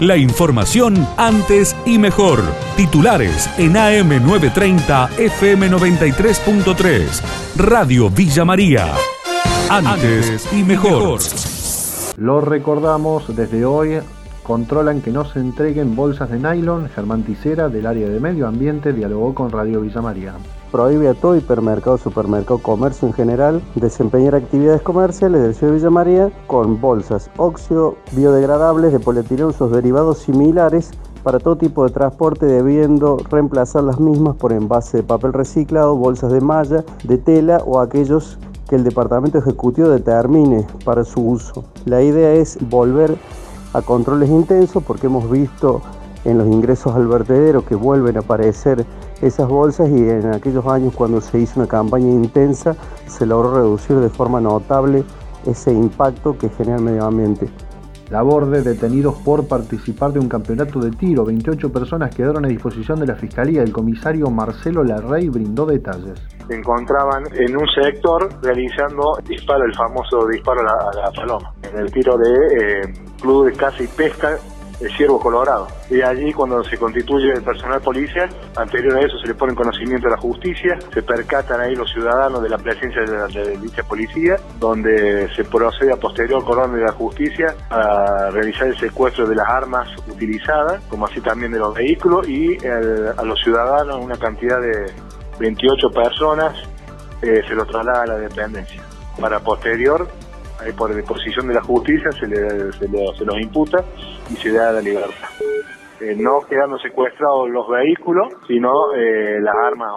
La información antes y mejor. Titulares en AM930 FM93.3. Radio Villa María. Antes y mejor. Lo recordamos desde hoy. Controlan que no se entreguen bolsas de nylon. Germán Ticera del área de medio ambiente dialogó con Radio Villa María prohíbe a todo hipermercado, supermercado, comercio en general desempeñar actividades comerciales del ciudad de Villa María con bolsas óxido biodegradables de polietileno sus derivados similares para todo tipo de transporte debiendo reemplazar las mismas por envase de papel reciclado, bolsas de malla, de tela o aquellos que el Departamento Ejecutivo determine para su uso. La idea es volver a controles intensos porque hemos visto en los ingresos al vertedero que vuelven a aparecer esas bolsas y en aquellos años cuando se hizo una campaña intensa se logró reducir de forma notable ese impacto que genera el medio ambiente. Labor de detenidos por participar de un campeonato de tiro. 28 personas quedaron a disposición de la Fiscalía. El comisario Marcelo Larrey brindó detalles. Se encontraban en un sector realizando disparo, el famoso disparo a la, paloma. En el tiro de eh, Club de Caza y Pesca el Ciervo Colorado. Y allí cuando se constituye el personal policial, anterior a eso se le pone en conocimiento a la justicia, se percatan ahí los ciudadanos de la presencia de, dicha policía, donde se procede a posterior color de la justicia a realizar el secuestro de las armas utilizadas, como así también de los vehículos, y a los ciudadanos, una cantidad de 28 personas, eh, se los traslada a la dependencia. Para posterior por disposición de la justicia se, le, se, los imputa y se da la libertad. Eh, no quedando secuestrados los vehículos, sino eh, las armas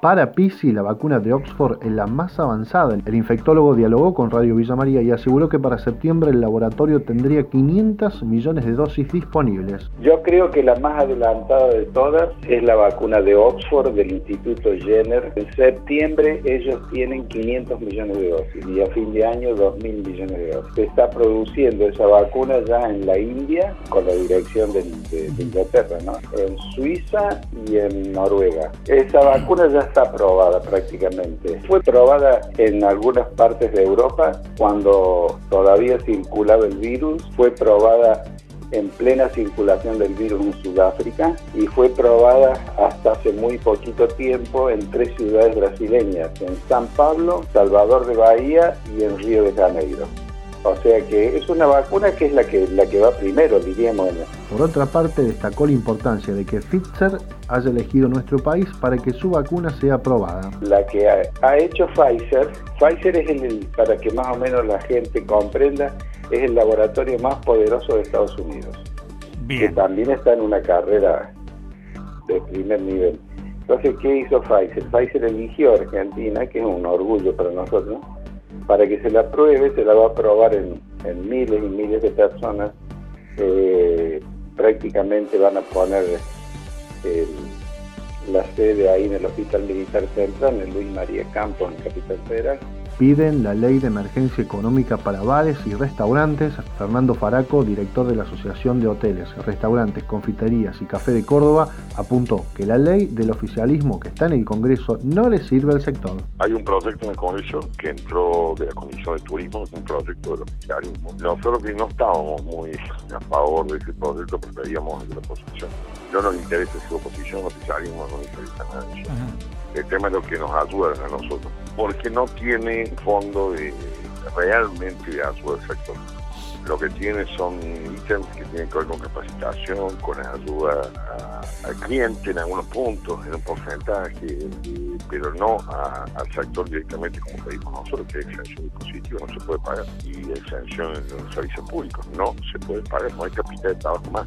Para Pisi, la vacuna de Oxford es la más avanzada. El infectólogo dialogó con Radio Villa María y aseguró que para septiembre el laboratorio tendría 500 millones de dosis disponibles. Yo creo que la más adelantada de todas es la vacuna de Oxford del Instituto Jenner. En septiembre ellos tienen 500 millones de dosis y a fin de año 2.000 millones de dosis. Se está produciendo esa vacuna ya en la India con la dirección del de, Inglaterra, ¿no? en Suiza y en Noruega. Esa vacuna ya está aprobada prácticamente. Fue probada en algunas partes de Europa cuando todavía circulaba el virus. Fue probada en plena circulación del virus en Sudáfrica y fue probada hasta hace muy poquito tiempo en tres ciudades brasileñas, en San Pablo, Salvador de Bahía y en Río de Janeiro. O sea que es una vacuna que es la que, la que va primero, diríamos. Por otra parte, destacó la importancia de que Pfizer haya elegido nuestro país para que su vacuna sea aprobada. La que ha, hecho Pfizer, Pfizer es el, para que más o menos la gente comprenda, es el laboratorio más poderoso de Estados Unidos. Que también está en una carrera de primer nivel. Entonces, ¿qué hizo Pfizer? Pfizer eligió Argentina, que es un orgullo para nosotros, para que se la apruebe, se la va a aprobar en, miles y miles de personas. Eh, prácticamente van a poner la sede ahí en el Hospital Militar Central, en Luis María Campos, en Capital Federal piden la ley de emergencia económica para bares y restaurantes. Fernando Faraco, director de la Asociación de Hoteles, Restaurantes, Confiterías y Café de Córdoba, apuntó que la ley del oficialismo que está en el Congreso no le sirve al sector. Hay un proyecto en el Congreso que entró de la Comisión de Turismo, un proyecto del oficialismo. Nosotros que no estábamos muy a favor de ese proyecto, preferíamos de la oposición. No nos interesa si oposición oficialismo, no nos interesa nada. El tema es lo que nos ayuda a nosotros porque no tiene fondo de realmente ayuda al sector. Lo que tiene son ítems que tienen que ver con capacitación, con ayuda al cliente en algunos puntos, en un porcentaje, pero no al sector directamente como pedimos nosotros, que exención impositiva, no se puede pagar, y exención en los servicios públicos, no se puede pagar, no hay capital de trabajo más.